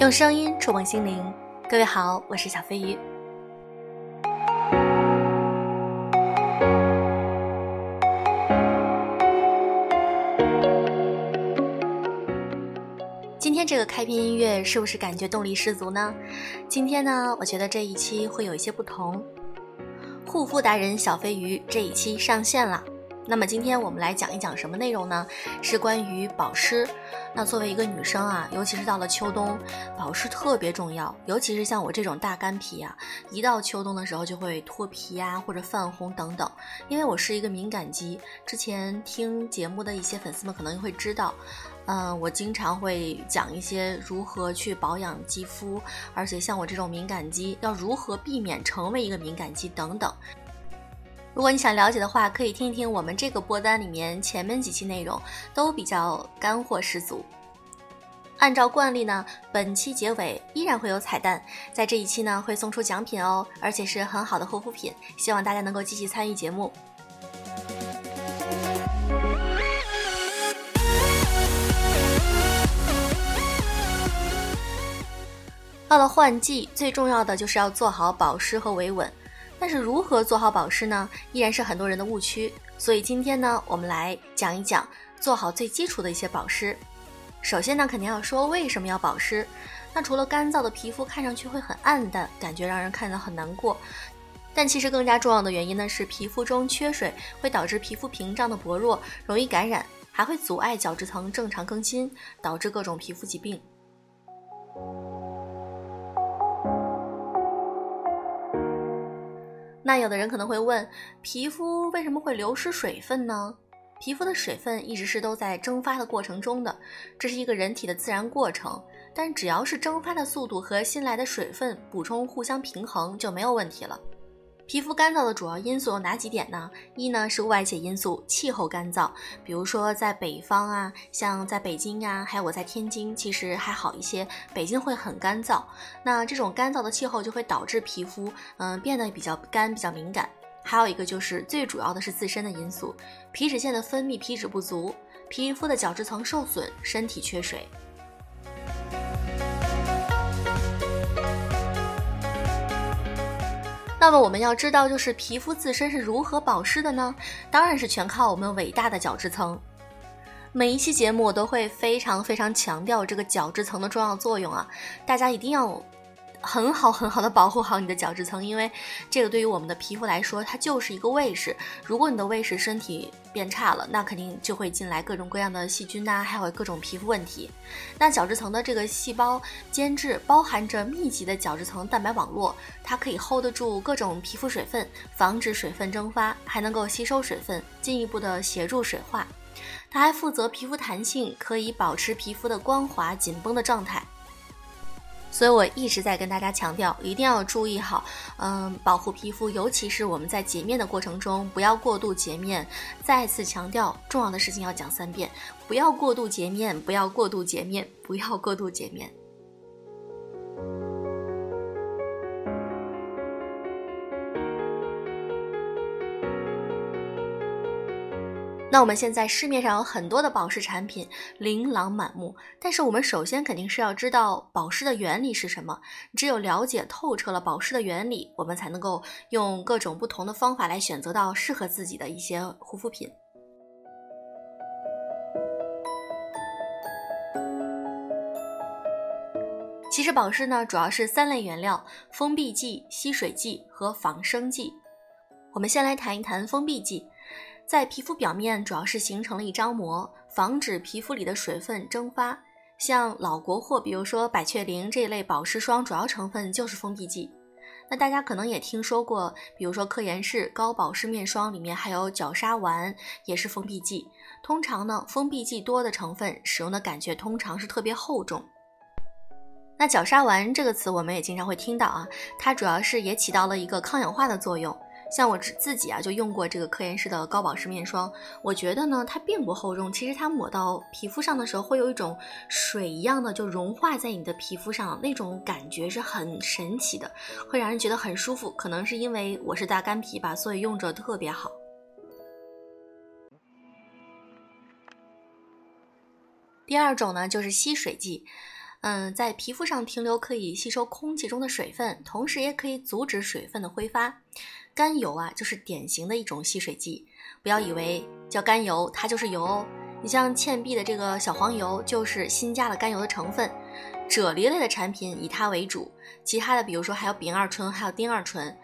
用声音触碰心灵，各位好，我是小飞鱼。今天这个开篇音乐是不是感觉动力十足呢？今天呢，我觉得这一期会有一些不同。护肤达人小飞鱼这一期上线了。那么今天我们来讲一讲什么内容呢？是关于保湿。那作为一个女生啊，尤其是到了秋冬，保湿特别重要。尤其是像我这种大干皮啊，一到秋冬的时候就会脱皮呀，或者泛红等等。因为我是一个敏感肌，之前听节目的一些粉丝们可能会知道，嗯，我经常会讲一些如何去保养肌肤，而且像我这种敏感肌要如何避免成为一个敏感肌等等。如果你想了解的话，可以听一听我们这个播单里面前面几期内容，都比较干货十足。按照惯例呢，本期结尾依然会有彩蛋，在这一期呢会送出奖品哦，而且是很好的护肤品，希望大家能够积极参与节目。到了换季，最重要的就是要做好保湿和维稳。但是如何做好保湿呢？依然是很多人的误区。所以今天呢，我们来讲一讲做好最基础的一些保湿。首先呢，肯定要说为什么要保湿。那除了干燥的皮肤看上去会很暗淡，感觉让人看得很难过，但其实更加重要的原因呢是皮肤中缺水会导致皮肤屏障的薄弱，容易感染，还会阻碍角质层正常更新，导致各种皮肤疾病。那有的人可能会问，皮肤为什么会流失水分呢？皮肤的水分一直是都在蒸发的过程中的，这是一个人体的自然过程。但只要是蒸发的速度和新来的水分补充互相平衡，就没有问题了。皮肤干燥的主要因素有哪几点呢？一呢是外界因素，气候干燥，比如说在北方啊，像在北京呀，还有我在天津，其实还好一些。北京会很干燥，那这种干燥的气候就会导致皮肤嗯变得比较干，比较敏感。还有一个就是最主要的是自身的因素，皮脂腺的分泌皮脂不足，皮肤的角质层受损，身体缺水。那么我们要知道，就是皮肤自身是如何保湿的呢？当然是全靠我们伟大的角质层。每一期节目我都会非常非常强调这个角质层的重要作用啊，大家一定要。很好很好的保护好你的角质层，因为这个对于我们的皮肤来说，它就是一个卫士。如果你的卫士身体变差了，那肯定就会进来各种各样的细菌呐，还有各种皮肤问题。那角质层的这个细胞间质包含着密集的角质层蛋白网络，它可以 hold 得住各种皮肤水分，防止水分蒸发，还能够吸收水分，进一步的协助水化。它还负责皮肤弹性，可以保持皮肤的光滑紧绷的状态。所以我一直在跟大家强调，一定要注意好，嗯，保护皮肤，尤其是我们在洁面的过程中，不要过度洁面。再次强调，重要的事情要讲三遍，不要过度洁面，不要过度洁面，不要过度洁面。那我们现在市面上有很多的保湿产品，琳琅满目。但是我们首先肯定是要知道保湿的原理是什么。只有了解透彻了保湿的原理，我们才能够用各种不同的方法来选择到适合自己的一些护肤品。其实保湿呢，主要是三类原料：封闭剂、吸水剂和仿生剂。我们先来谈一谈封闭剂。在皮肤表面主要是形成了一张膜，防止皮肤里的水分蒸发。像老国货，比如说百雀羚这一类保湿霜，主要成分就是封闭剂。那大家可能也听说过，比如说科颜氏高保湿面霜里面还有角鲨烷，也是封闭剂。通常呢，封闭剂多的成分使用的感觉通常是特别厚重。那角鲨烷这个词我们也经常会听到啊，它主要是也起到了一个抗氧化的作用。像我自自己啊，就用过这个科颜氏的高保湿面霜，我觉得呢，它并不厚重，其实它抹到皮肤上的时候，会有一种水一样的就融化在你的皮肤上，那种感觉是很神奇的，会让人觉得很舒服。可能是因为我是大干皮吧，所以用着特别好。第二种呢，就是吸水剂。嗯，在皮肤上停留可以吸收空气中的水分，同时也可以阻止水分的挥发。甘油啊，就是典型的一种吸水剂。不要以为叫甘油，它就是油哦。你像倩碧的这个小黄油，就是新加了甘油的成分。啫喱类的产品以它为主，其他的比如说还有丙二醇，还有丁二醇。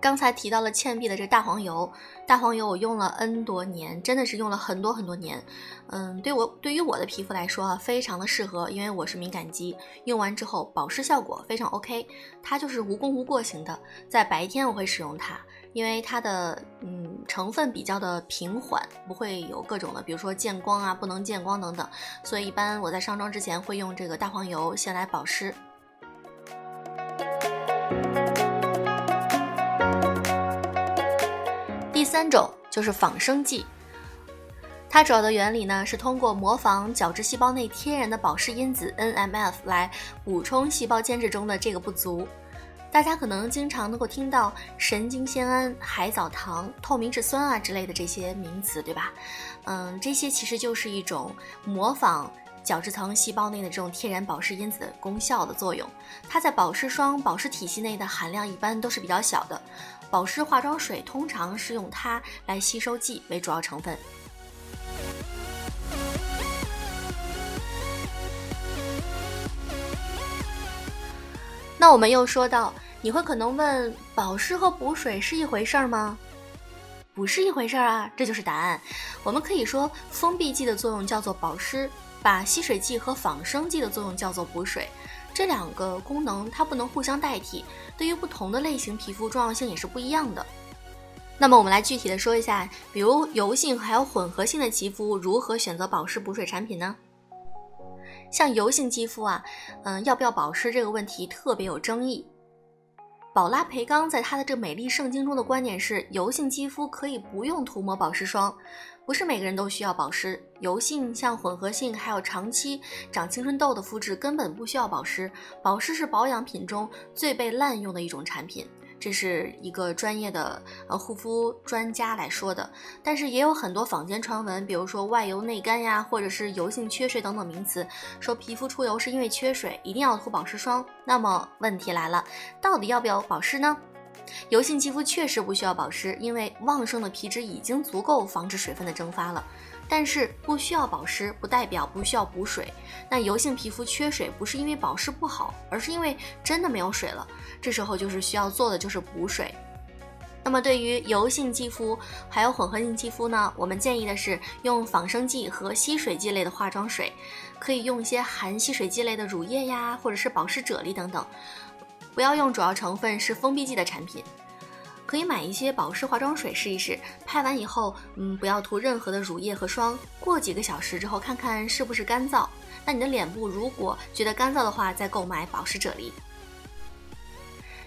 刚才提到了倩碧的这大黄油，大黄油我用了 N 多年，真的是用了很多很多年。嗯，对我对于我的皮肤来说啊，非常的适合，因为我是敏感肌，用完之后保湿效果非常 OK。它就是无功无过型的，在白天我会使用它，因为它的嗯成分比较的平缓，不会有各种的，比如说见光啊、不能见光等等，所以一般我在上妆之前会用这个大黄油先来保湿。第三种就是仿生剂，它主要的原理呢是通过模仿角质细胞内天然的保湿因子 NMF 来补充细胞间质中的这个不足。大家可能经常能够听到神经酰胺、海藻糖、透明质酸啊之类的这些名词，对吧？嗯，这些其实就是一种模仿角质层细胞内的这种天然保湿因子的功效的作用。它在保湿霜、保湿体系内的含量一般都是比较小的。保湿化妆水通常是用它来吸收剂为主要成分。那我们又说到，你会可能问，保湿和补水是一回事儿吗？不是一回事儿啊，这就是答案。我们可以说，封闭剂的作用叫做保湿，把吸水剂和仿生剂的作用叫做补水。这两个功能它不能互相代替，对于不同的类型皮肤重要性也是不一样的。那么我们来具体的说一下，比如油性还有混合性的肌肤如何选择保湿补水产品呢？像油性肌肤啊，嗯，要不要保湿这个问题特别有争议。宝拉培刚在他的这美丽圣经中的观点是，油性肌肤可以不用涂抹保湿霜。不是每个人都需要保湿，油性、像混合性，还有长期长青春痘的肤质根本不需要保湿。保湿是保养品中最被滥用的一种产品，这是一个专业的呃护肤专家来说的。但是也有很多坊间传闻，比如说外油内干呀，或者是油性缺水等等名词，说皮肤出油是因为缺水，一定要涂保湿霜。那么问题来了，到底要不要保湿呢？油性肌肤确实不需要保湿，因为旺盛的皮脂已经足够防止水分的蒸发了。但是不需要保湿，不代表不需要补水。那油性皮肤缺水，不是因为保湿不好，而是因为真的没有水了。这时候就是需要做的就是补水。那么对于油性肌肤还有混合性肌肤呢，我们建议的是用仿生剂和吸水剂类的化妆水，可以用一些含吸水剂类的乳液呀，或者是保湿啫喱等等。不要用主要成分是封闭剂的产品，可以买一些保湿化妆水试一试。拍完以后，嗯，不要涂任何的乳液和霜。过几个小时之后，看看是不是干燥。那你的脸部如果觉得干燥的话，再购买保湿啫喱。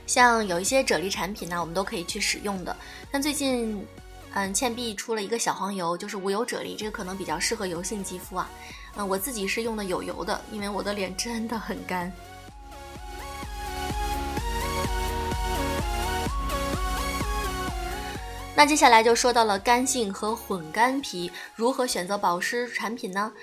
像有一些啫喱产品呢，我们都可以去使用的。但最近，嗯，倩碧出了一个小黄油，就是无油啫喱，这个可能比较适合油性肌肤啊。嗯，我自己是用的有油的，因为我的脸真的很干。那接下来就说到了干性和混干皮如何选择保湿产品呢？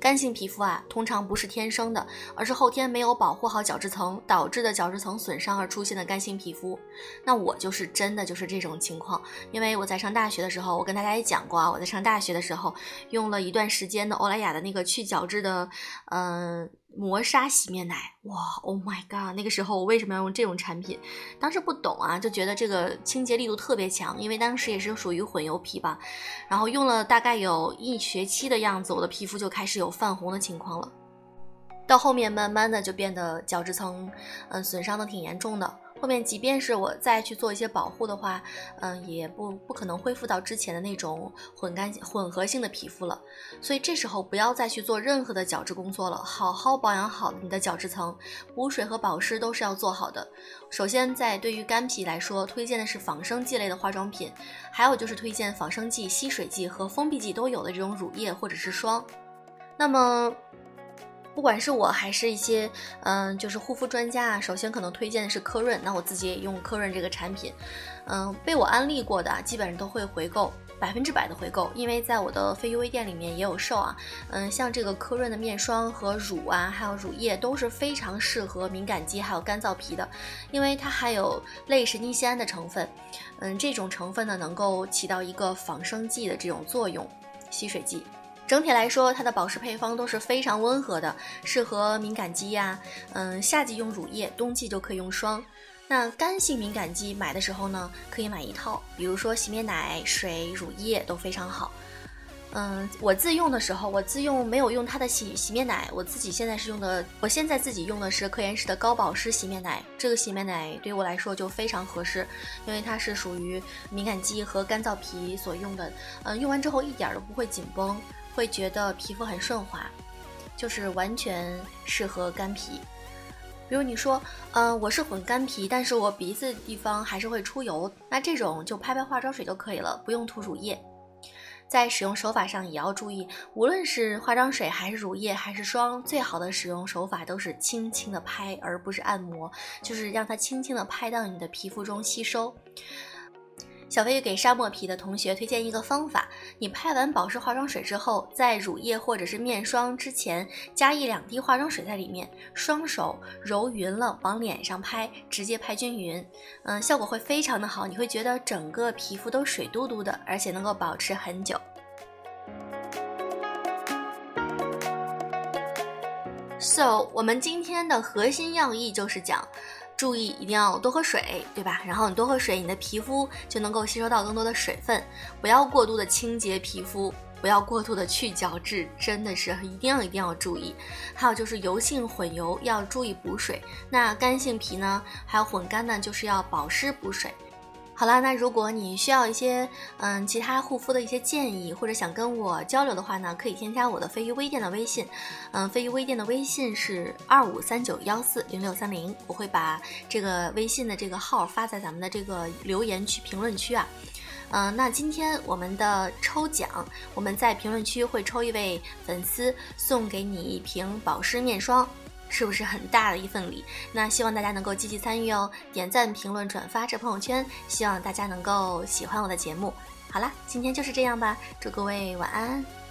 干性皮肤啊，通常不是天生的，而是后天没有保护好角质层导致的角质层损伤而出现的干性皮肤。那我就是真的就是这种情况，因为我在上大学的时候，我跟大家也讲过啊，我在上大学的时候用了一段时间的欧莱雅的那个去角质的，嗯。磨砂洗面奶，哇，Oh my god！那个时候我为什么要用这种产品？当时不懂啊，就觉得这个清洁力度特别强，因为当时也是属于混油皮吧。然后用了大概有一学期的样子，我的皮肤就开始有泛红的情况了。到后面慢慢的就变得角质层，嗯，损伤的挺严重的。后面即便是我再去做一些保护的话，嗯，也不不可能恢复到之前的那种混干混合性的皮肤了。所以这时候不要再去做任何的角质工作了，好好保养好你的角质层，补水和保湿都是要做好的。首先在对于干皮来说，推荐的是仿生剂类的化妆品，还有就是推荐仿生剂、吸水剂和封闭剂都有的这种乳液或者是霜。那么。不管是我还是一些，嗯，就是护肤专家啊，首先可能推荐的是科润，那我自己也用科润这个产品，嗯，被我安利过的基本上都会回购。百分之百的回购，因为在我的非 UV 店里面也有售啊。嗯，像这个科润的面霜和乳啊，还有乳液都是非常适合敏感肌还有干燥皮的，因为它含有类神经酰胺的成分。嗯，这种成分呢能够起到一个仿生剂的这种作用，吸水剂。整体来说，它的保湿配方都是非常温和的，适合敏感肌呀。嗯，夏季用乳液，冬季就可以用霜。那干性敏感肌买的时候呢，可以买一套，比如说洗面奶、水、乳液都非常好。嗯，我自用的时候，我自用没有用它的洗洗面奶，我自己现在是用的，我现在自己用的是科颜氏的高保湿洗面奶。这个洗面奶对我来说就非常合适，因为它是属于敏感肌和干燥皮所用的。嗯，用完之后一点都不会紧绷。会觉得皮肤很顺滑，就是完全适合干皮。比如你说，嗯，我是混干皮，但是我鼻子地方还是会出油，那这种就拍拍化妆水就可以了，不用涂乳液。在使用手法上也要注意，无论是化妆水还是乳液还是霜，最好的使用手法都是轻轻的拍，而不是按摩，就是让它轻轻的拍到你的皮肤中吸收。小飞鱼给沙漠皮的同学推荐一个方法：你拍完保湿化妆水之后，在乳液或者是面霜之前加一两滴化妆水在里面，双手揉匀了往脸上拍，直接拍均匀，嗯，效果会非常的好，你会觉得整个皮肤都水嘟嘟的，而且能够保持很久。So，我们今天的核心要义就是讲。注意一定要多喝水，对吧？然后你多喝水，你的皮肤就能够吸收到更多的水分。不要过度的清洁皮肤，不要过度的去角质，真的是一定要一定要注意。还有就是油性混油要注意补水，那干性皮呢，还有混干呢，就是要保湿补水。好了，那如果你需要一些嗯其他护肤的一些建议，或者想跟我交流的话呢，可以添加我的飞鱼微店的微信，嗯，飞鱼微店的微信是二五三九幺四零六三零，我会把这个微信的这个号发在咱们的这个留言区评论区啊，嗯，那今天我们的抽奖，我们在评论区会抽一位粉丝送给你一瓶保湿面霜。是不是很大的一份礼？那希望大家能够积极参与哦，点赞、评论、转发这朋友圈，希望大家能够喜欢我的节目。好啦，今天就是这样吧，祝各位晚安。